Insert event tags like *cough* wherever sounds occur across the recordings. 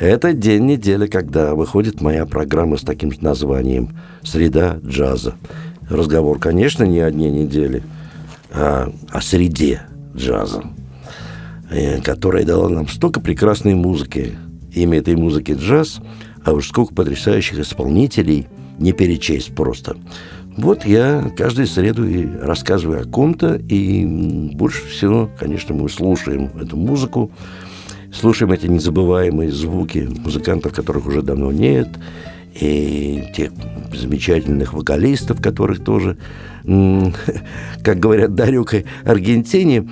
Это день недели, когда выходит моя программа с таким названием «Среда джаза». Разговор, конечно, не о дне недели, а о среде джаза, э, которая дала нам столько прекрасной музыки. Имя этой музыки джаз, а уж сколько потрясающих исполнителей не перечесть просто. Вот я каждую среду и рассказываю о ком-то, и больше всего, конечно, мы слушаем эту музыку, слушаем эти незабываемые звуки музыкантов, которых уже давно нет, и тех замечательных вокалистов, которых тоже, *laughs* как говорят Дарюкой Аргентине,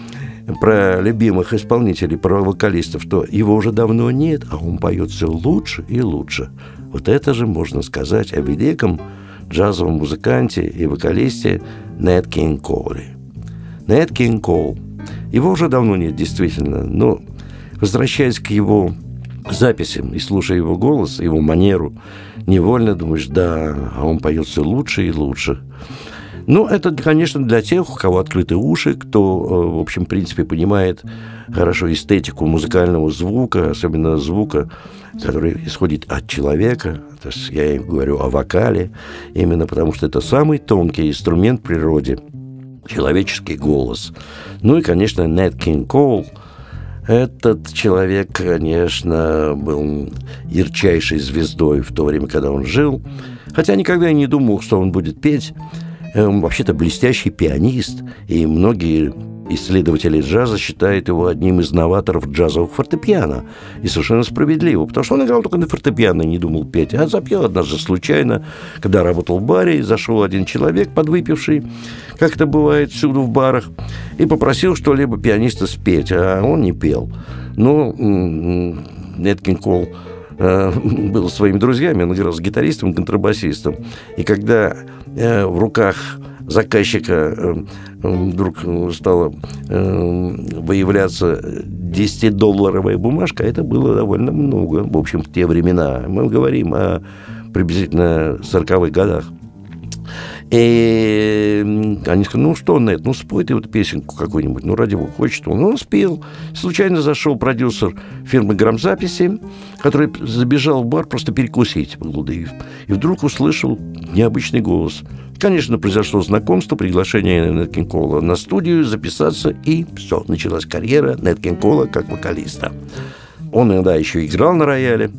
про любимых исполнителей, про вокалистов, что его уже давно нет, а он поет все лучше и лучше. Вот это же можно сказать о великом джазовом музыканте и вокалисте Нэт Кинг Колли. Нэт Кинг Кол. Его уже давно нет, действительно, но возвращаясь к его записям и слушая его голос, его манеру, невольно думаешь, да, а он поет все лучше и лучше. Ну, это, конечно, для тех, у кого открыты уши, кто, э, в общем, в принципе, понимает хорошо эстетику музыкального звука, особенно звука, который исходит от человека. То есть я говорю о вокале, именно потому что это самый тонкий инструмент в природе, человеческий голос. Ну и, конечно, Нэт Кинг Коул – этот человек, конечно, был ярчайшей звездой в то время, когда он жил. Хотя никогда я не думал, что он будет петь. Он вообще-то блестящий пианист, и многие исследователи джаза считают его одним из новаторов джазовых фортепиано. И совершенно справедливо, потому что он играл только на фортепиано, не думал петь. А запел однажды случайно, когда работал в баре, зашел один человек, подвыпивший, как это бывает всюду в барах, и попросил что-либо пианиста спеть, а он не пел. Ну, Неткин Кол э, *laughs* был своими друзьями, он играл с гитаристом, контрабасистом. И когда э, в руках заказчика э, вдруг стала выявляться 10-долларовая бумажка, это было довольно много, в общем, в те времена. Мы говорим о приблизительно 40-х годах. И они сказали, ну что, Нет, ну спой ты вот песенку какую-нибудь, ну ради бога, хочет он. Ну, он спел. Случайно зашел продюсер фирмы грамзаписи, который забежал в бар просто перекусить, Блудыев. И вдруг услышал необычный голос. Конечно, произошло знакомство, приглашение Неткин Кола на студию, записаться, и все, началась карьера Неткин Кола как вокалиста. Он иногда еще играл на рояле,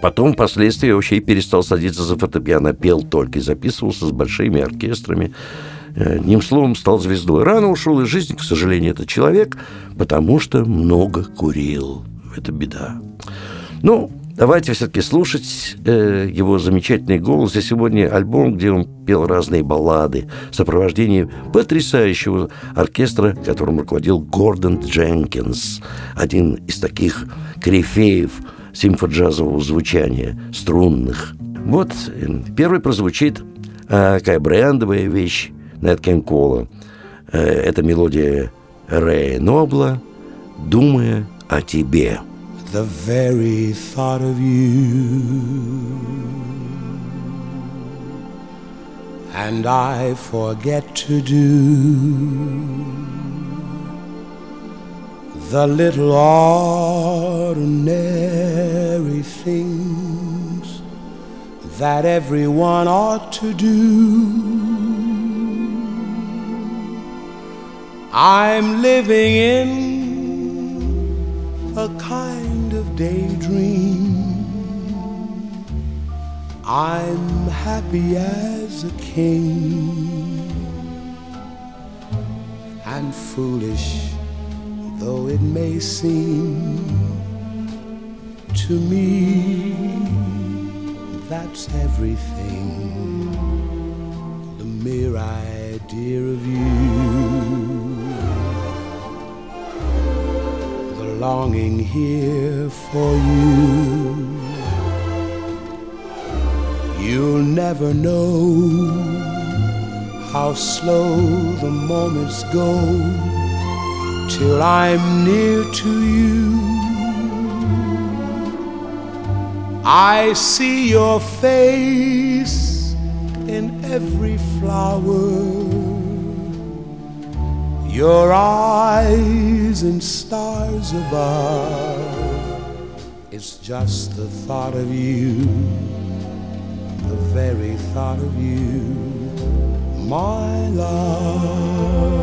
Потом, впоследствии, вообще и перестал садиться за фортепиано, пел только и записывался с большими оркестрами. Э, одним словом, стал звездой. Рано ушел из жизни, к сожалению, этот человек, потому что много курил. Это беда. Ну, давайте все-таки слушать э, его замечательный голос. И сегодня альбом, где он пел разные баллады в сопровождении потрясающего оркестра, которым руководил Гордон Дженкинс, один из таких корифеев – симфоджазового звучания, струнных. Вот э, первый прозвучит э, такая брендовая вещь Нэт Кола. Э, это мелодия Рэя Нобла «Думая о тебе». The very thought of you And I forget to do the little ordinary things that everyone ought to do. I'm living in a kind of daydream. I'm happy as a king and foolish though it may seem to me that's everything the mere idea of you the longing here for you. You'll never know how slow the moments go till I'm near to you. I see your face in every flower, your eyes and stars above. It's just the thought of you, the very thought of you, my love.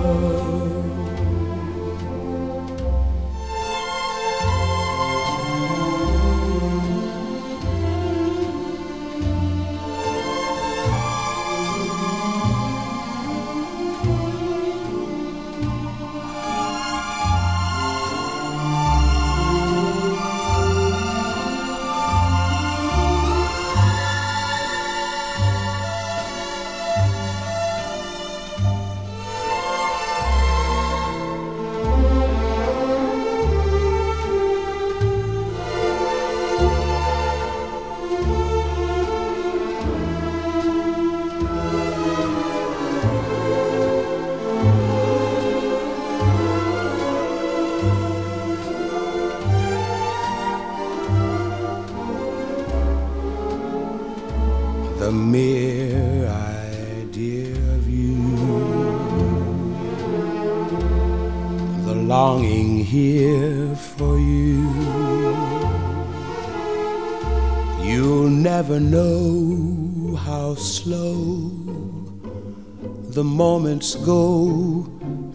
Go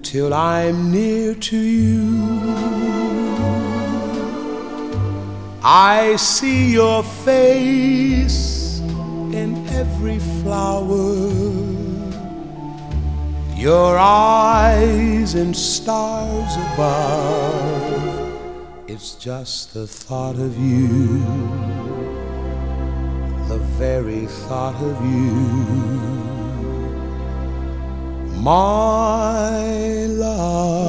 till I'm near to you. I see your face in every flower, your eyes and stars above. It's just the thought of you, the very thought of you, my love.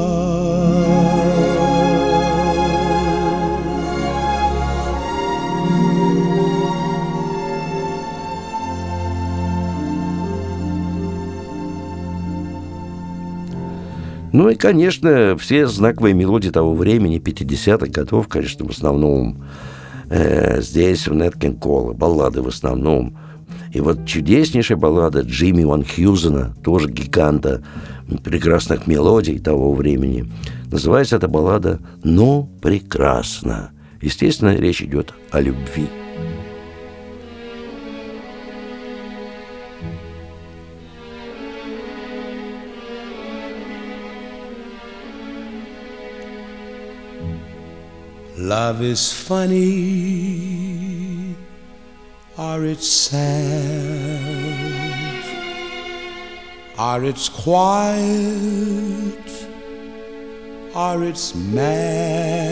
Ну и, конечно, все знаковые мелодии того времени, 50-х годов, конечно, в основном э, здесь, в Неткин Кола, баллады в основном. И вот чудеснейшая баллада Джимми Ван Хьюзена, тоже гиганта прекрасных мелодий того времени. Называется эта баллада «Но прекрасно». Естественно, речь идет о любви. Love is funny, or it's sad, or it's quiet, are it's mad.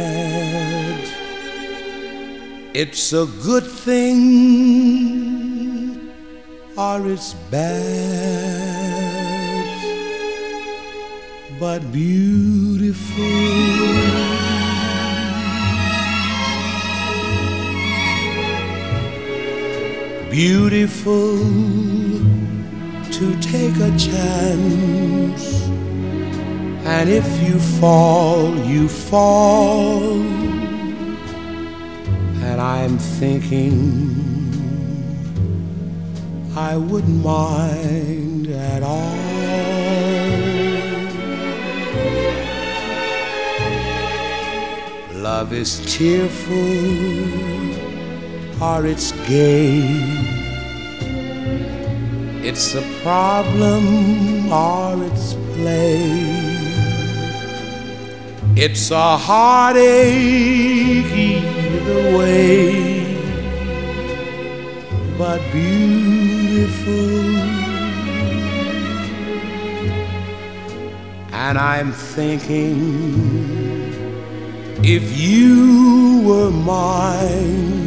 It's a good thing, are it's bad, but beautiful. Beautiful to take a chance. And if you fall, you fall. And I'm thinking I wouldn't mind at all. Love is cheerful or it's gay. It's a problem or it's play. It's a heartache either way, but beautiful. And I'm thinking if you were mine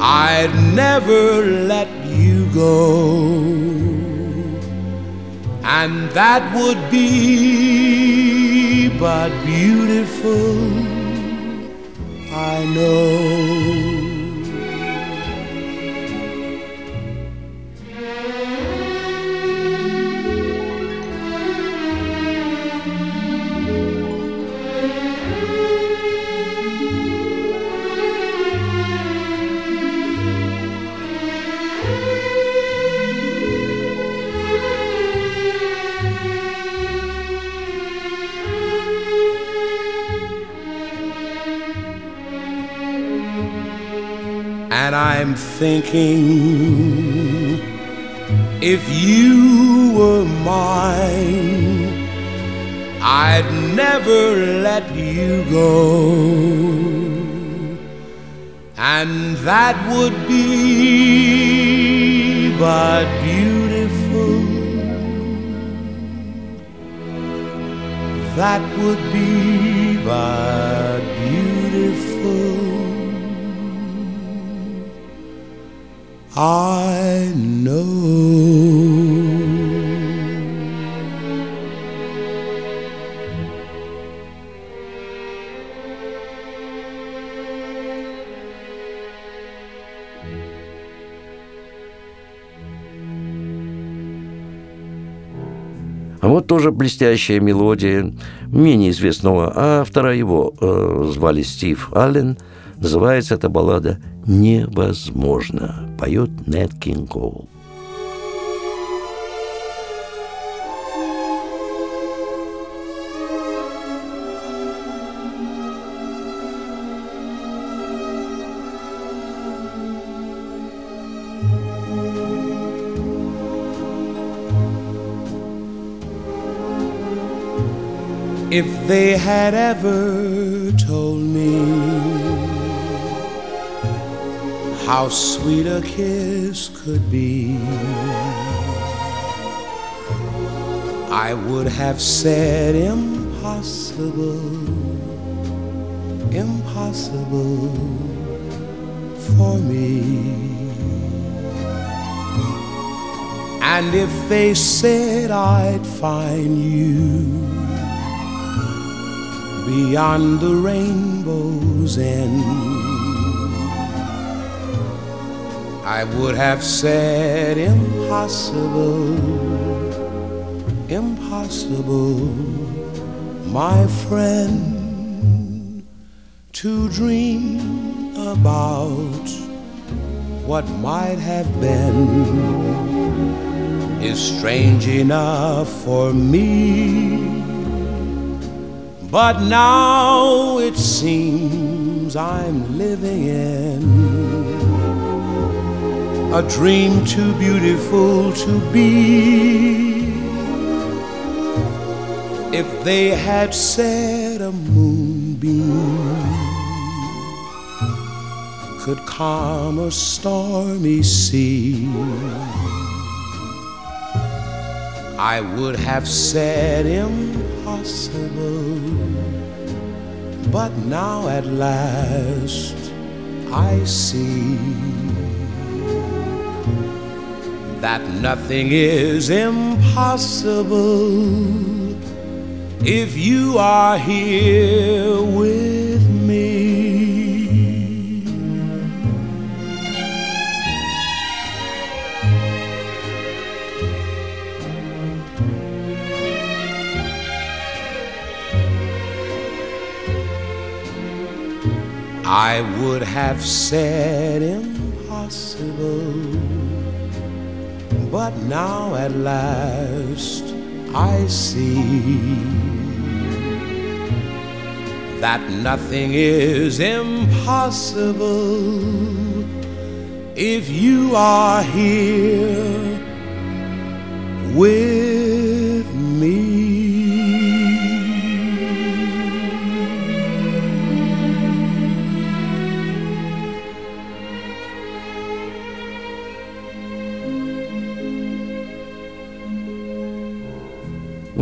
I'd never let you go. And that would be but beautiful, I know. I'm thinking if you were mine, I'd never let you go. And that would be but beautiful. That would be but beautiful. I know. А вот тоже блестящая мелодия менее известного автора, его э, звали Стив Аллен. Называется эта баллада «Невозможно». поет Нэт Кинг Коул. If they had ever told me how sweet a kiss could be, I would have said impossible, impossible for me. And if they said I'd find you beyond the rainbow's end. I would have said impossible, impossible, my friend, to dream about what might have been is strange enough for me. But now it seems I'm living in a dream too beautiful to be. If they had said a moonbeam could calm a stormy sea, I would have said impossible. But now at last I see that nothing is impossible if you are here with me. I would have said impossible, but now at last I see that nothing is impossible if you are here with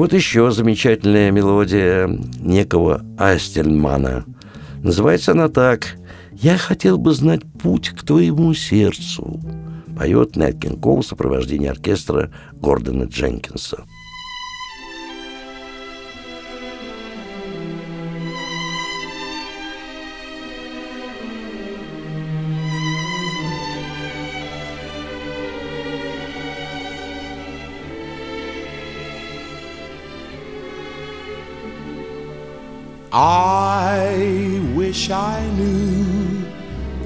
Вот еще замечательная мелодия некого Астельмана. Называется она так «Я хотел бы знать путь к твоему сердцу», поет Нэт Кинг Кол в сопровождении оркестра Гордона Дженкинса. I wish I knew,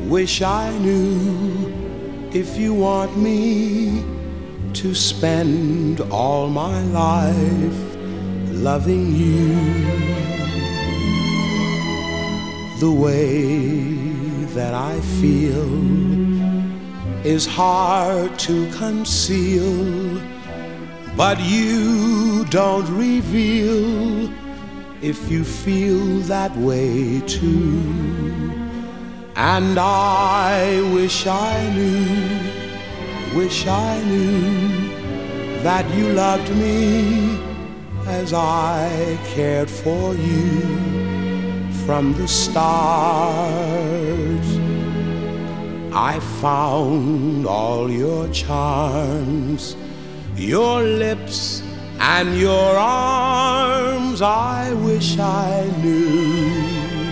wish I knew if you want me to spend all my life loving you the way that I feel. Is hard to conceal, but you don't reveal if you feel that way too. And I wish I knew, wish I knew that you loved me as I cared for you from the start. I found all your charms, your lips and your arms. I wish I knew,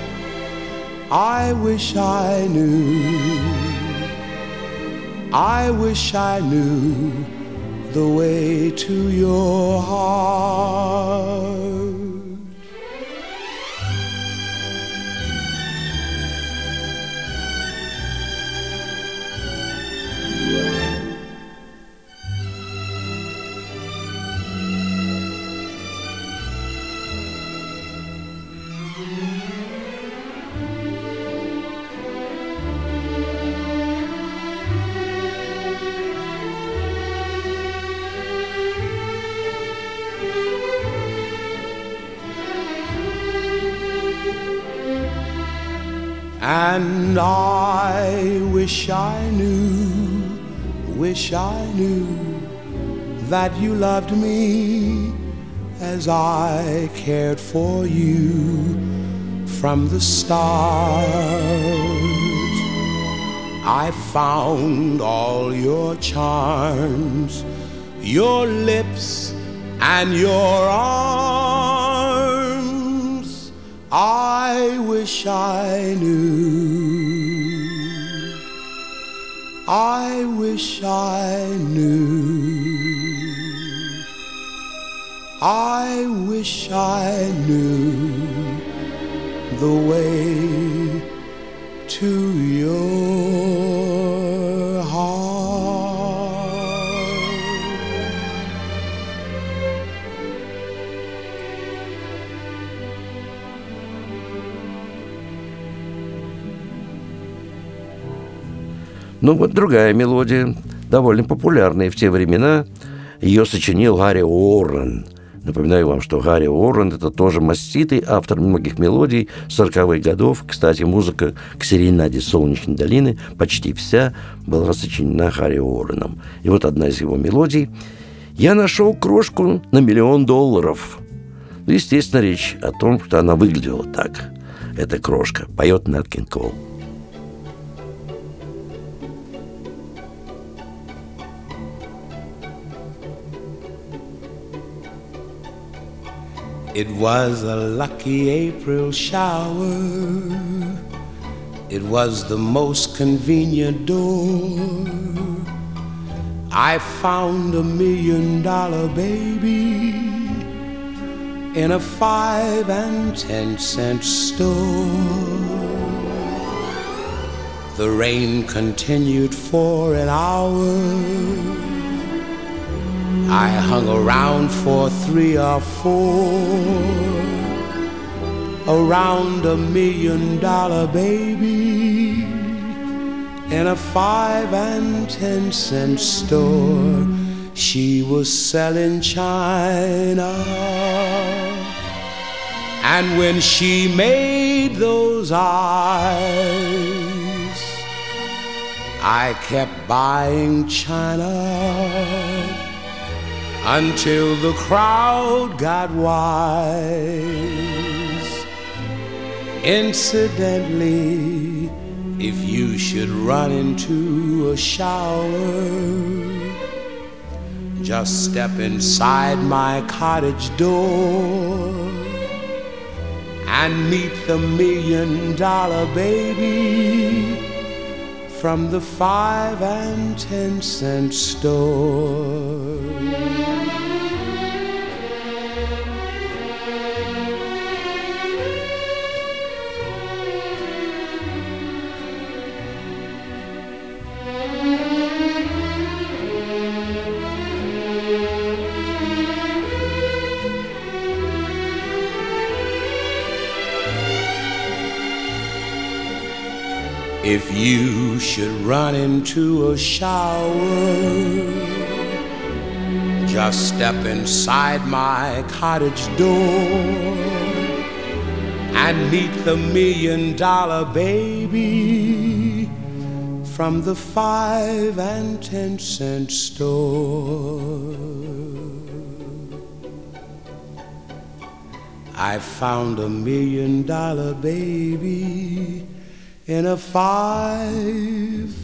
I wish I knew, I wish I knew the way to your heart. And I wish I knew, wish I knew that you loved me as I cared for you from the start. I found all your charms, your lips and your arms. I wish I knew. I wish I knew. I wish I knew the way to your Ну вот другая мелодия, довольно популярная в те времена. Ее сочинил Гарри Уоррен. Напоминаю вам, что Гарри Уоррен – это тоже маститый автор многих мелодий 40-х годов. Кстати, музыка к серенаде «Солнечной долины» почти вся была сочинена Гарри Уорреном. И вот одна из его мелодий «Я нашел крошку на миллион долларов». Ну, естественно, речь о том, что она выглядела так. Эта крошка поет Нат Кинг It was a lucky April shower. It was the most convenient door. I found a million dollar baby in a five and ten cent store. The rain continued for an hour. I hung around for three or four around a million dollar baby in a five and ten cent store. She was selling china. And when she made those eyes, I kept buying china until the crowd got wise. Incidentally, if you should run into a shower, just step inside my cottage door and meet the million dollar baby from the five and ten cent store. If you should run into a shower, just step inside my cottage door and meet the million dollar baby from the five and ten cent store. I found a million dollar baby in a five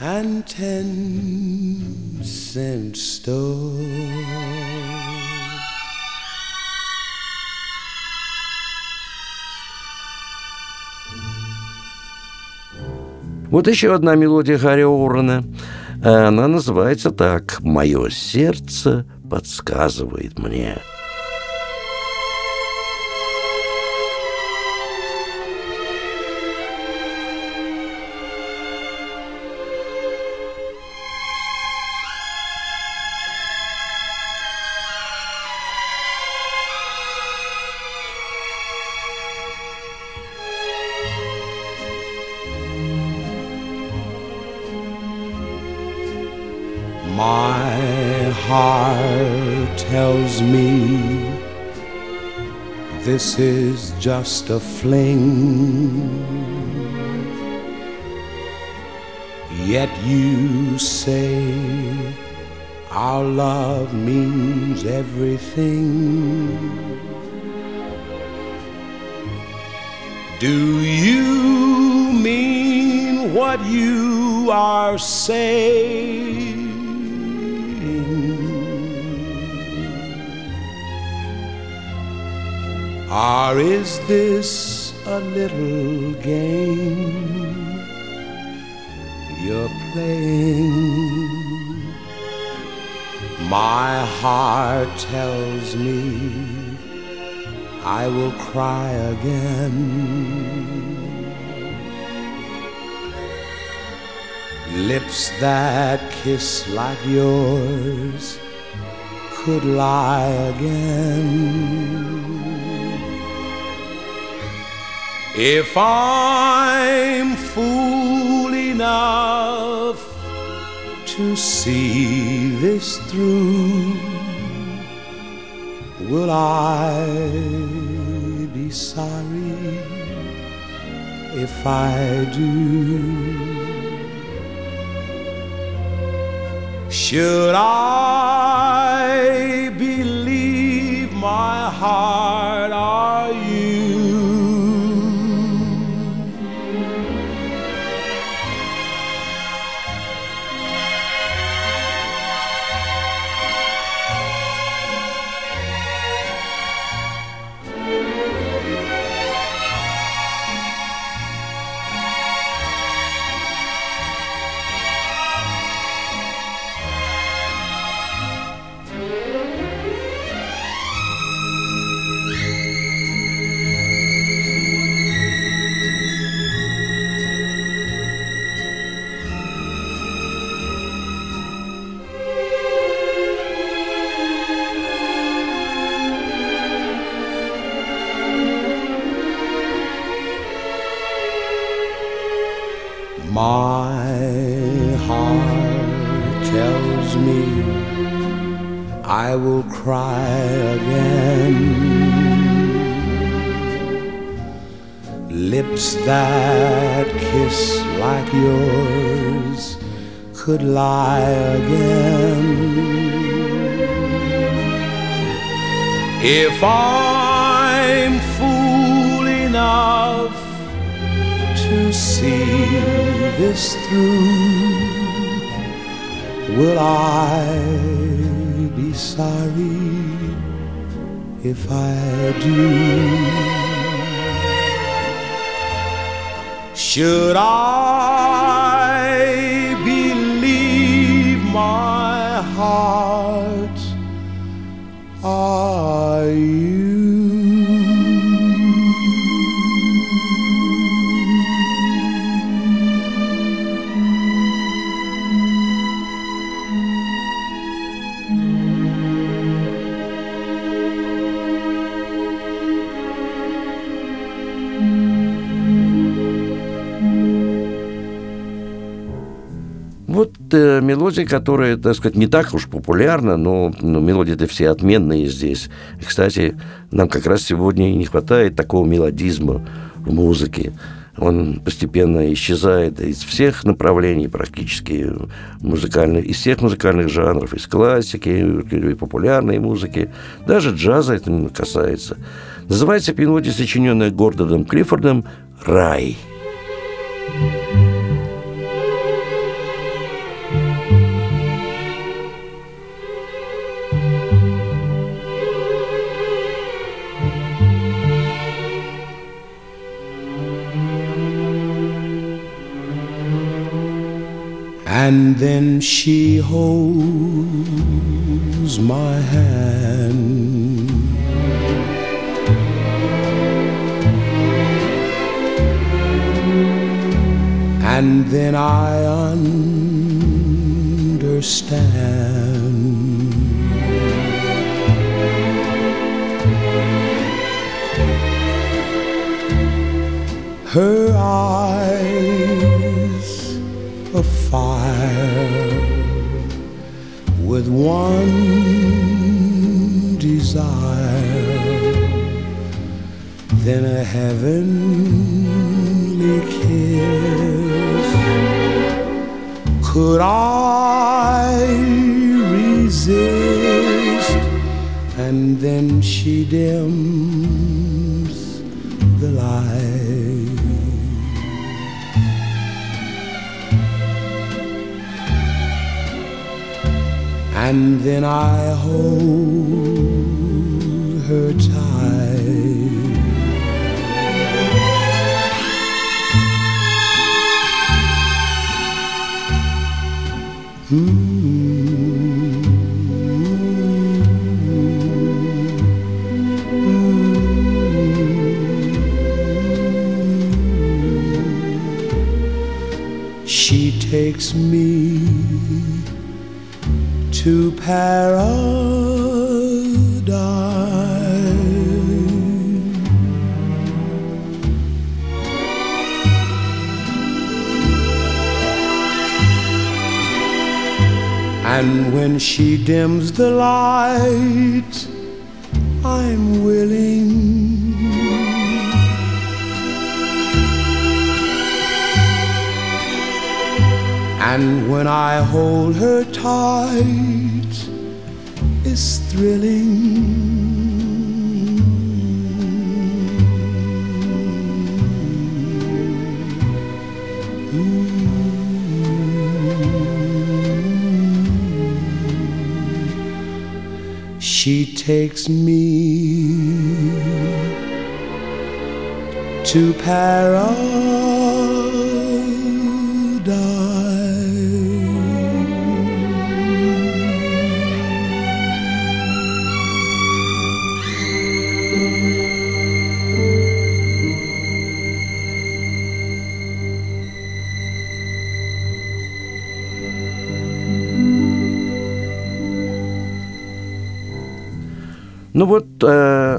and ten cent store. Вот еще одна мелодия Гарри Орена. Она называется так «Мое сердце подсказывает мне». Tells me this is just a fling. Yet you say our love means everything. Do you mean what you are saying? Or is this a little game you're playing? My heart tells me I will cry again. Lips that kiss like yours could lie again. If I'm fool enough to see this through, will I be sorry if I do? Should I believe my heart I will cry again. Lips that kiss like yours could lie again. If I'm fool enough to see this through, will I be sorry if I do? Should I э, мелодия, которая, так сказать, не так уж популярна, но, но мелодии-то все отменные здесь. И, кстати, нам как раз сегодня и не хватает такого мелодизма в музыке. Он постепенно исчезает из всех направлений практически музыкальных, из всех музыкальных жанров, из классики, популярной музыки, даже джаза это касается. Называется мелодия, сочиненная Гордоном Клиффордом «Рай». And then she holds my hand. And then I understand. Her eyes fire with one desire, then a heavenly kiss. Could I resist? And then she dims the light. And then I hold her tight. Hmm. Hmm. Hmm. She takes me to paradise. And when she dims the light, I'm willing. And when I hold her tight, it's thrilling. She takes me to paradise. Ну вот, э,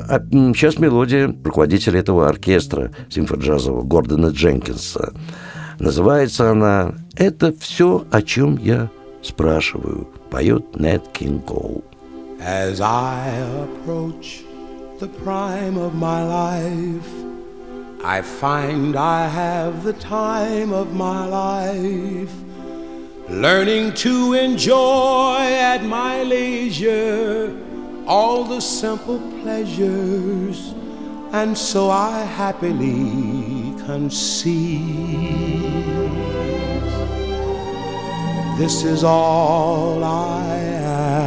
сейчас мелодия руководителя этого оркестра симфоджазового Гордона Дженкинса. Называется она «Это все, о чем я спрашиваю», поет Нэт Кинг. As I approach the prime of my life, I find I have the time of my life, learning to enjoy at my leisure all the simple pleasures, and so I happily conceive. This is all I ask.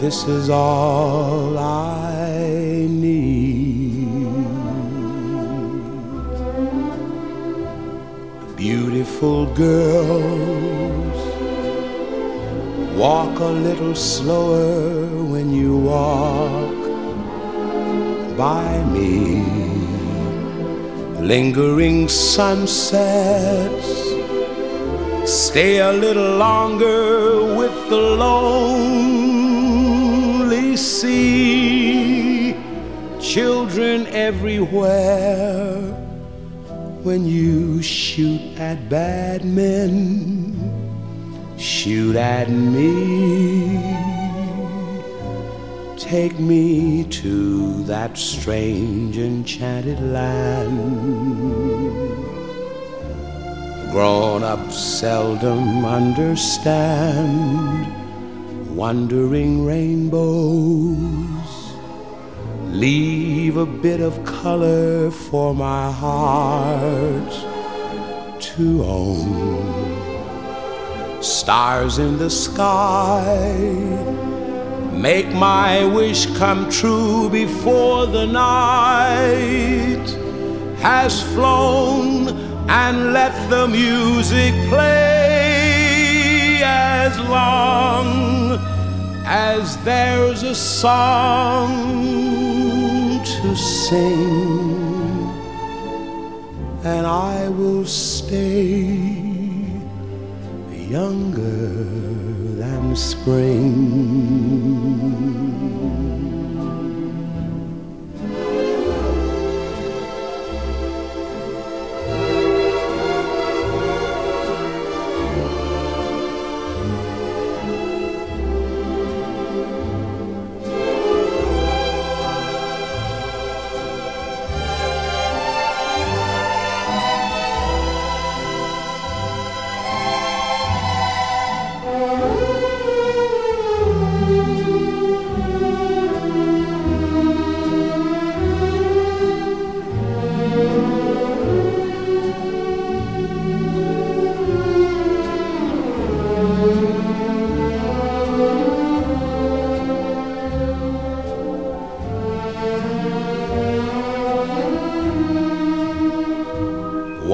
This is all I need. A Beautiful girls, walk a little slower when you walk by me lingering sunsets. Stay a little longer with the lonely sea. Children everywhere when you shoot at bad men, shoot at me. Take me to that strange enchanted land. Grown up seldom understand wandering rainbows. Leave a bit of color for my heart to own. Stars in the sky. Make my wish come true before the night has flown and let the music play as long as there's a song to sing. And I will stay younger than spring.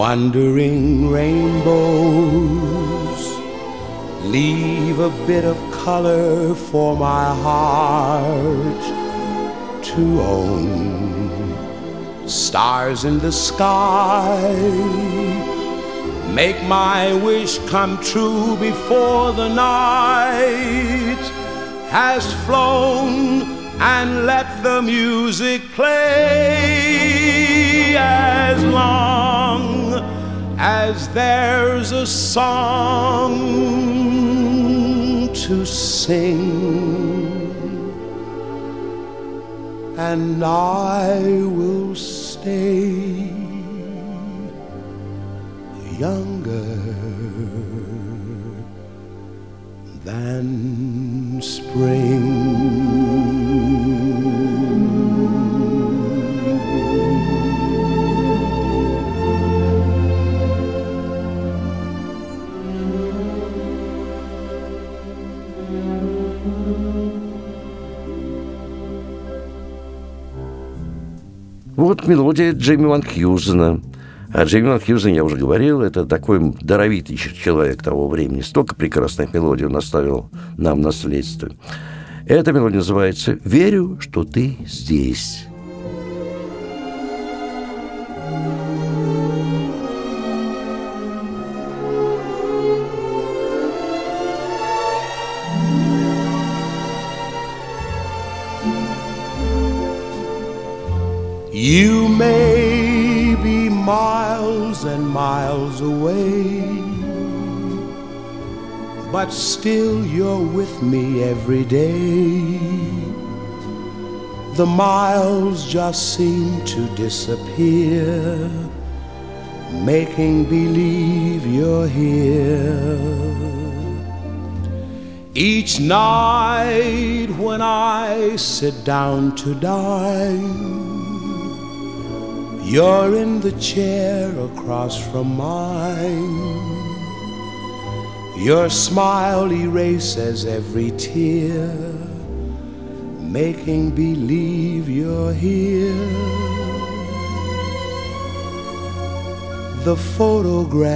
Wandering rainbows leave a bit of color for my heart to own. Stars in the sky make my wish come true before the night has flown and let the music play as long as there's a song to sing, and I will stay younger than spring. Мелодия Джейми Ван Хьюзена. А Джейми Ван Хьюзен, я уже говорил, это такой даровитый человек того времени. Столько прекрасных мелодий он оставил нам наследство. Эта мелодия называется «Верю, что ты здесь». You may be miles and miles away, but still you're with me every day. The miles just seem to disappear, making believe you're here. Each night when I sit down to dine, you're in the chair across from mine. Your smile erases every tear, making believe you're here. The photograph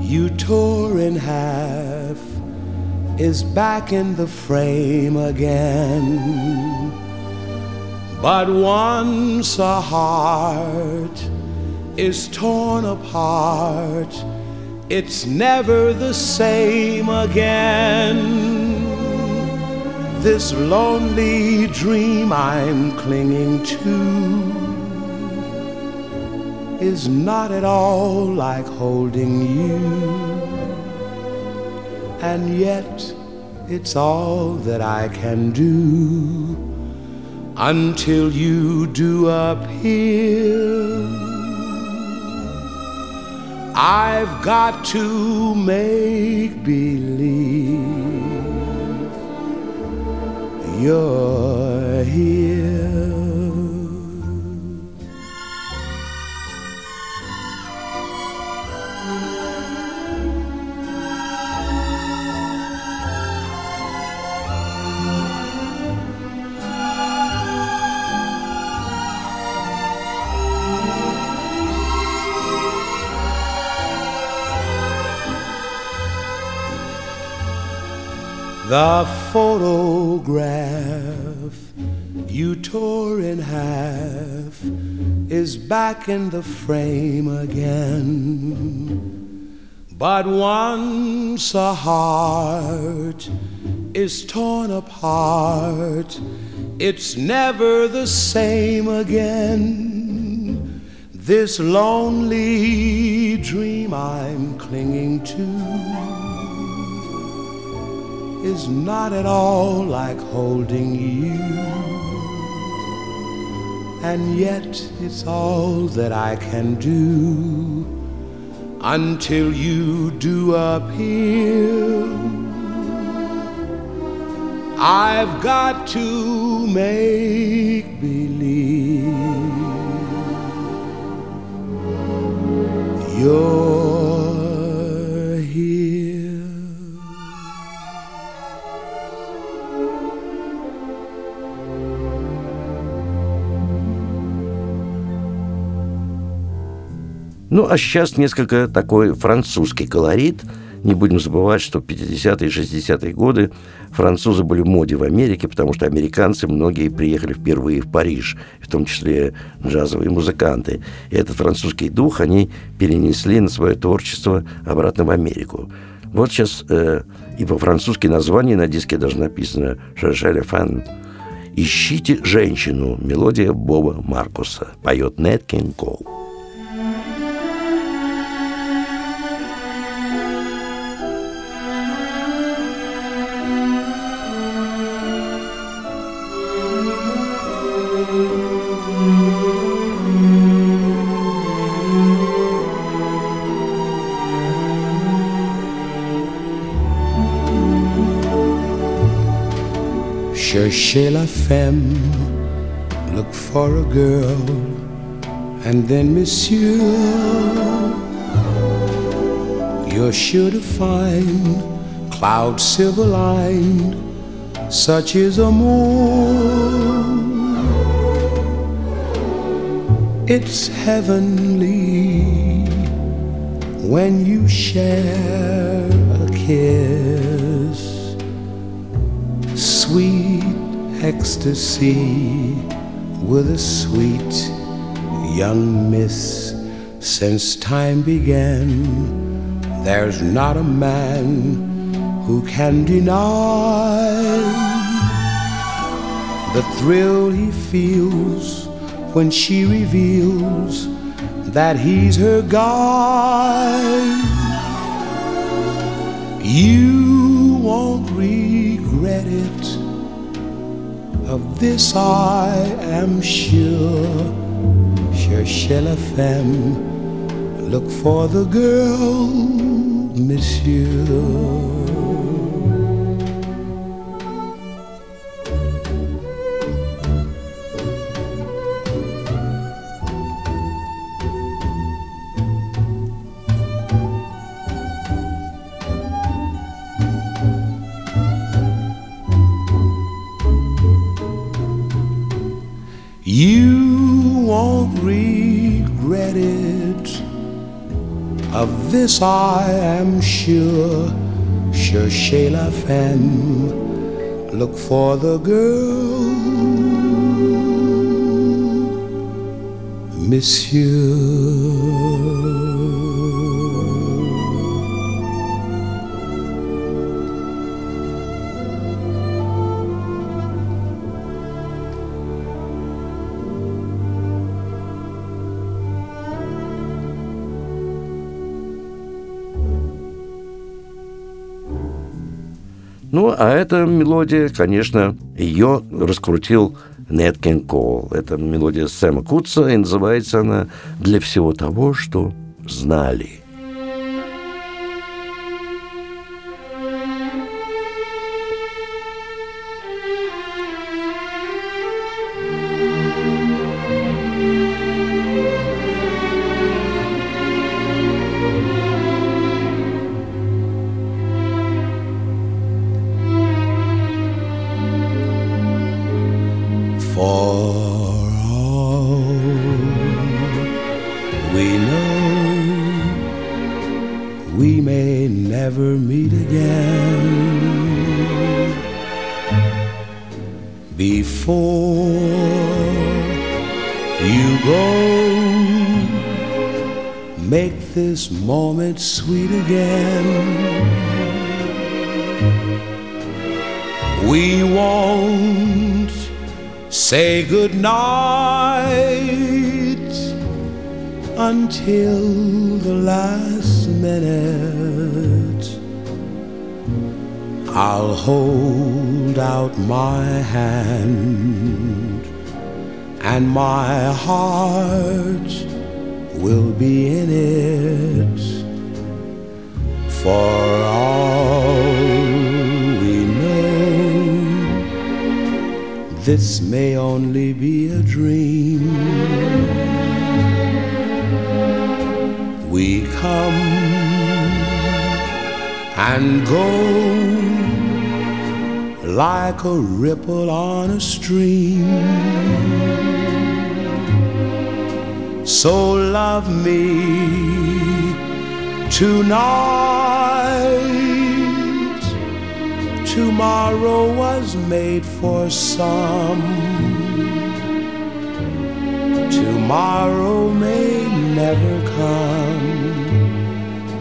you tore in half is back in the frame again. But once a heart is torn apart, it's never the same again. This lonely dream I'm clinging to is not at all like holding you. And yet, it's all that I can do until you do appear. I've got to make believe you're here. The photograph you tore in half is back in the frame again. But once a heart is torn apart, it's never the same again. This lonely dream I'm clinging to is not at all like holding you. And yet it's all that I can do until you do appear. I've got to make believe you're Ну, а сейчас несколько такой французский колорит. Не будем забывать, что в 50-е и 60-е годы французы были в моде в Америке, потому что американцы многие приехали впервые в Париж, в том числе джазовые музыканты. И этот французский дух они перенесли на свое творчество обратно в Америку. Вот сейчас э, и по-французски название на диске даже написано «Шершеле фан». «Ищите женщину» – мелодия Боба Маркуса. Поет Нет Кинг Кол. Cherchez la femme, look for a girl, and then, monsieur, you're sure to find cloud silver lined, such is a moon. It's heavenly when you share a kiss, sweet ecstasy with a sweet young miss. Since time began, there's not a man who can deny the thrill he feels when she reveals that he's her guide. You won't regret it. Of this I am sure. Cherchez la femme, look for the girl, monsieur. This I am sure. Cherchez la femme, look for the girl, Monsieur. Ну, а эта мелодия, конечно, ее раскрутил Нет Кен Кол. Это мелодия Сэма Кутса, и называется она «Для всего того, что знали». Sweet again. We won't say goodnight until the last minute. I'll hold out my hand and my heart will be in it for all we know, this may only be a dream. We come and go like a ripple on a stream. So love me tonight. Tomorrow was made for some. Tomorrow may never come,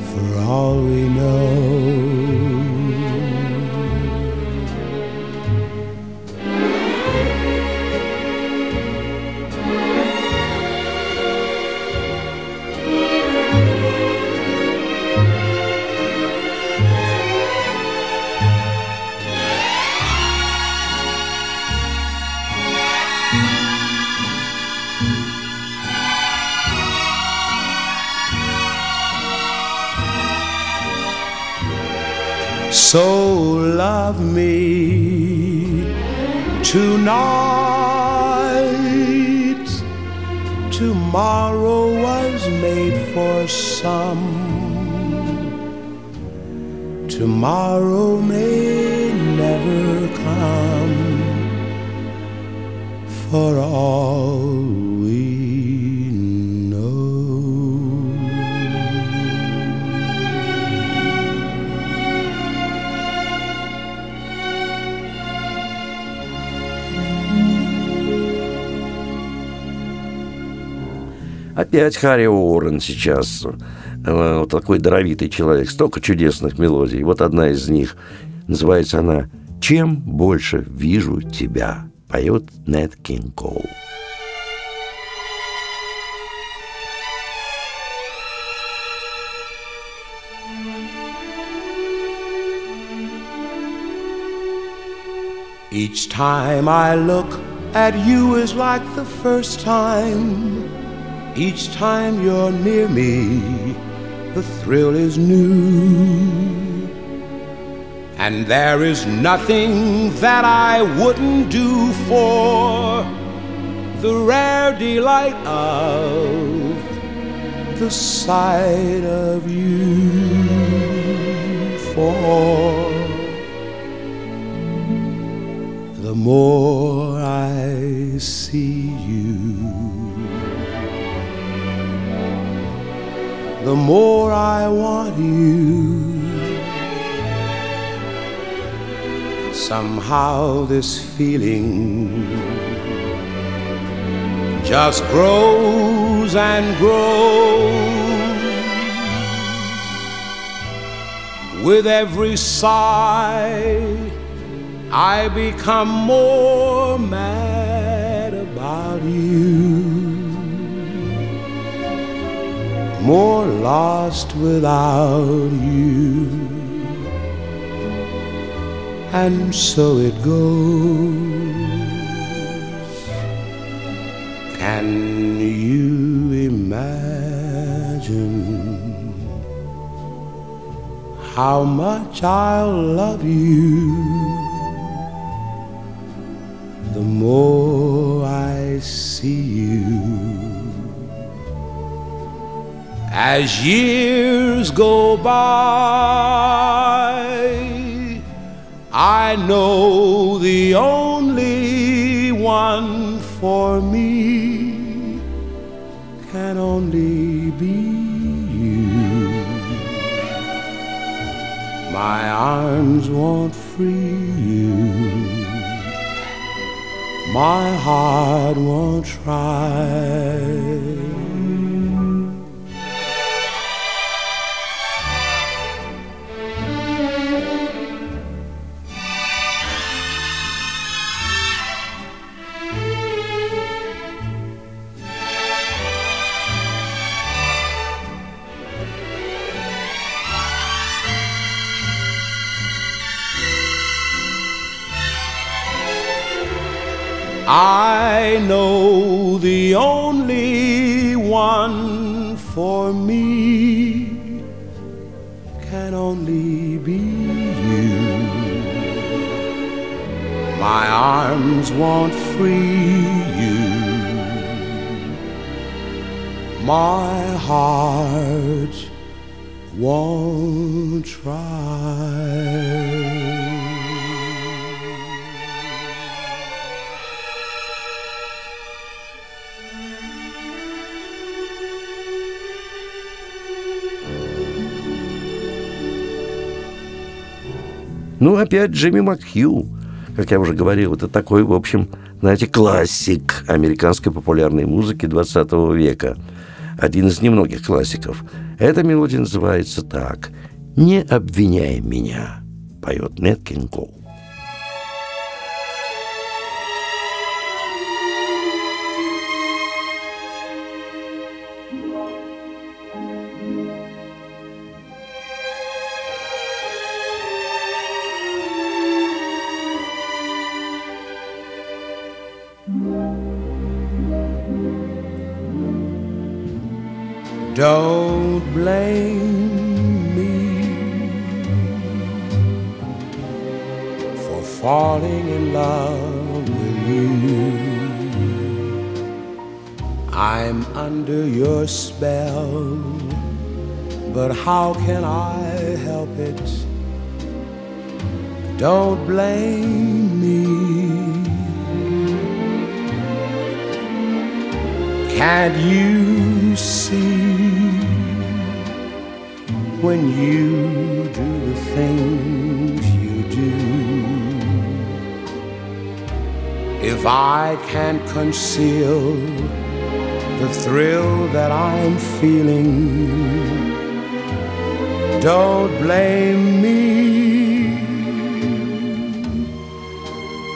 for all we know. Опять Харри Уоррен сейчас. Э, вот такой даровитый человек. Столько чудесных мелодий. Вот одна из них. Называется она «Чем больше вижу тебя» поет Нет Кинг Коул. Each time I look at you is like the first time each time you're near me, the thrill is new. And there is nothing that I wouldn't do for the rare delight of the sight of you. For the more I see you the more I want you. Somehow this feeling just grows and grows. With every sigh, I become more mad more lost without you. and so it goes. Can you imagine how much I'll love you the more I see you? As years go by, I know the only one for me can only be you. My arms won't free you. My heart won't try. I know the only one for me can only be you. My arms won't free you. My heart won't try. Ну, опять Джимми Макхью, как я уже говорил, это такой, в общем, знаете, классик американской популярной музыки 20 века. Один из немногих классиков. Эта мелодия называется так «Не обвиняй меня», поет Нет Кинг Коул. Don't blame me for falling in love with you. I'm under your spell, but how can I help it? Don't blame me. Can't you see when you do the things you do? If I can't conceal the thrill that I'm feeling, don't blame me.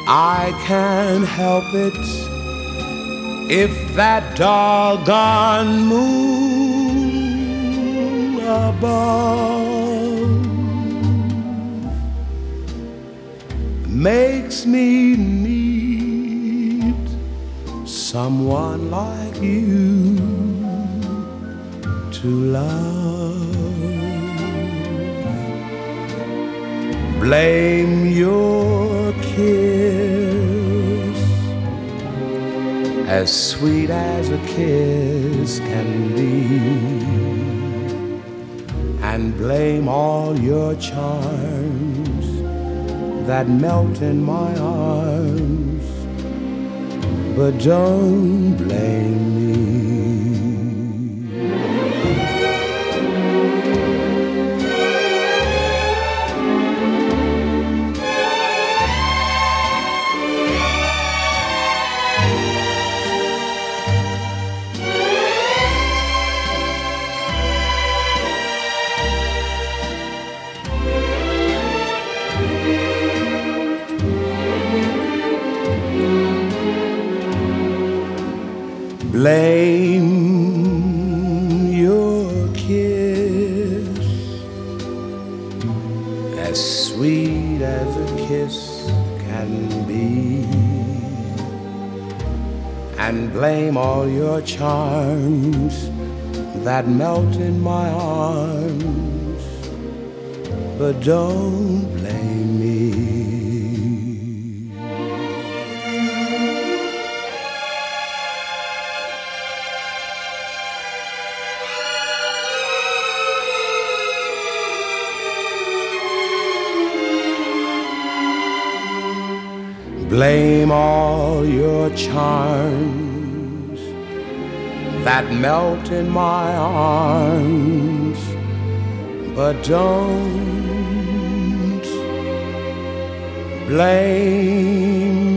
I can't help it if that doggone moon above makes me need someone like you to love. Blame your kiss as sweet as a kiss can be, and blame all your charms that melt in my arms, but don't blame charms that melt in my arms, but don't don't blame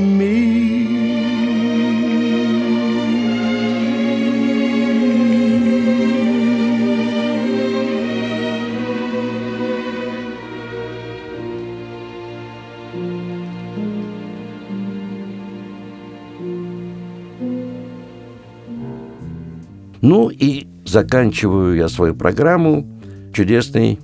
Ну и заканчиваю я свою программу чудесной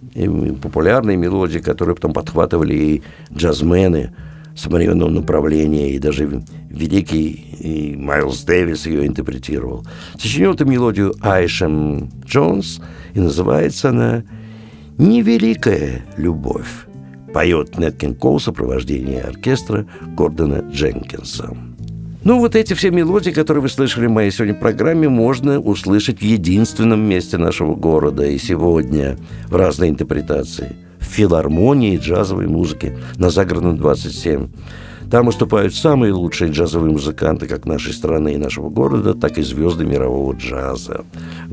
популярной мелодией, которую потом подхватывали и джазмены современного направления, и даже великий и Майлз Дэвис ее интерпретировал. Сочинил эту мелодию Айшем Джонс, и называется она «Невеликая любовь». Поет Неткин Коу в сопровождении оркестра Гордона Дженкинса. Ну, вот эти все мелодии, которые вы слышали в моей сегодня программе, можно услышать в единственном месте нашего города и сегодня в разной интерпретации. В филармонии джазовой музыки на Загородном 27. Там выступают самые лучшие джазовые музыканты как нашей страны и нашего города, так и звезды мирового джаза.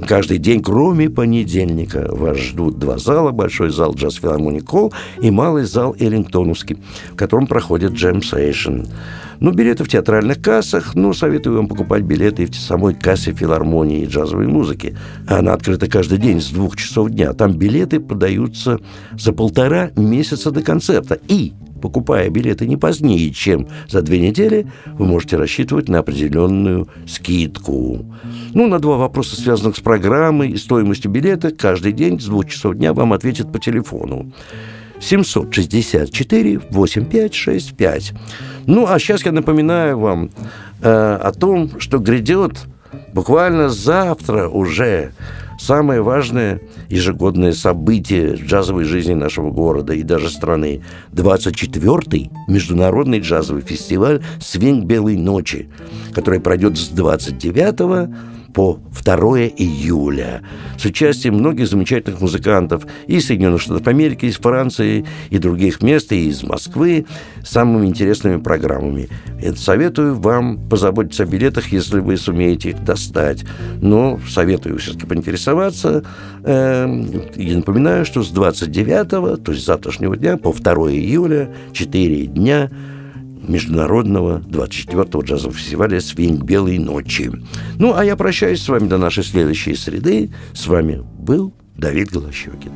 Каждый день, кроме понедельника, вас ждут два зала. Большой зал Джаз Филармоник Холл и малый зал Эллингтоновский, в котором проходит джем сейшн. Ну, билеты в театральных кассах, ну, советую вам покупать билеты в самой кассе филармонии и джазовой музыки. Она открыта каждый день с двух часов дня. Там билеты продаются за полтора месяца до концерта. И покупая билеты не позднее, чем за две недели, вы можете рассчитывать на определенную скидку. Ну, на два вопроса, связанных с программой и стоимостью билета, каждый день с двух часов дня вам ответят по телефону. 764 8565. Ну, а сейчас я напоминаю вам э, о том, что грядет буквально завтра уже самое важное ежегодное событие джазовой жизни нашего города и даже страны. 24-й международный джазовый фестиваль «Свинг Белой ночи», который пройдет с 29 по 2 июля с участием многих замечательных музыкантов из Соединенных Штатов Америки, из Франции и других мест, и из Москвы, с самыми интересными программами. Это советую вам позаботиться о билетах, если вы сумеете их достать. Но советую все-таки поинтересоваться. Эм, и напоминаю, что с 29, то есть завтрашнего дня по 2 июля, 4 дня – международного 24-го джазового фестиваля «Свинг Белой ночи». Ну, а я прощаюсь с вами до нашей следующей среды. С вами был Давид Голощекин.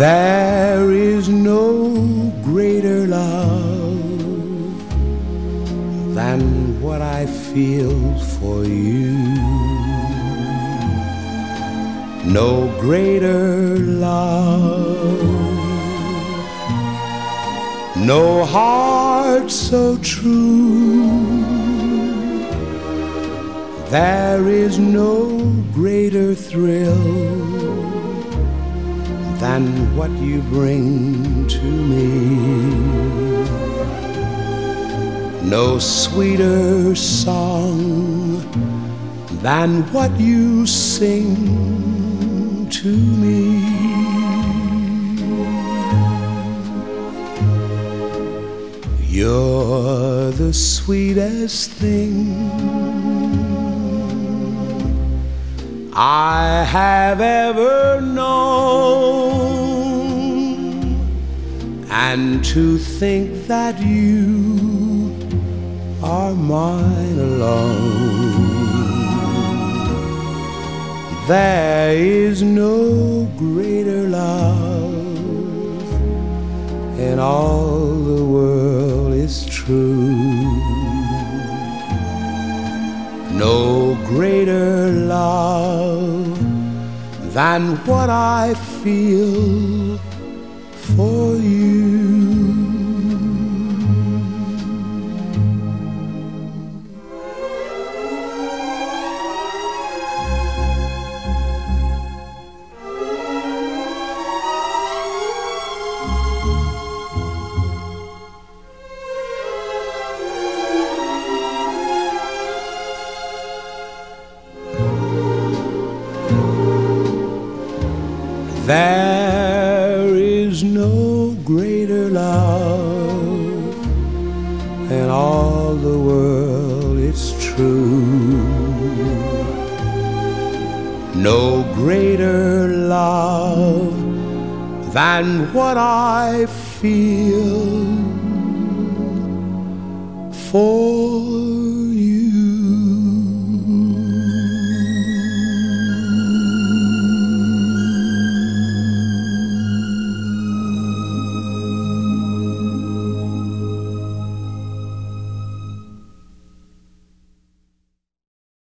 There is no greater love than what I feel for you. No greater love, no heart so true. There is no greater thrill than what you bring to me. No sweeter song than what you sing to me. You're the sweetest thing I have ever known. And to think that you are mine alone. There is no greater love in all the world is true. No greater love than what I feel for you. There greater love than what I feel for.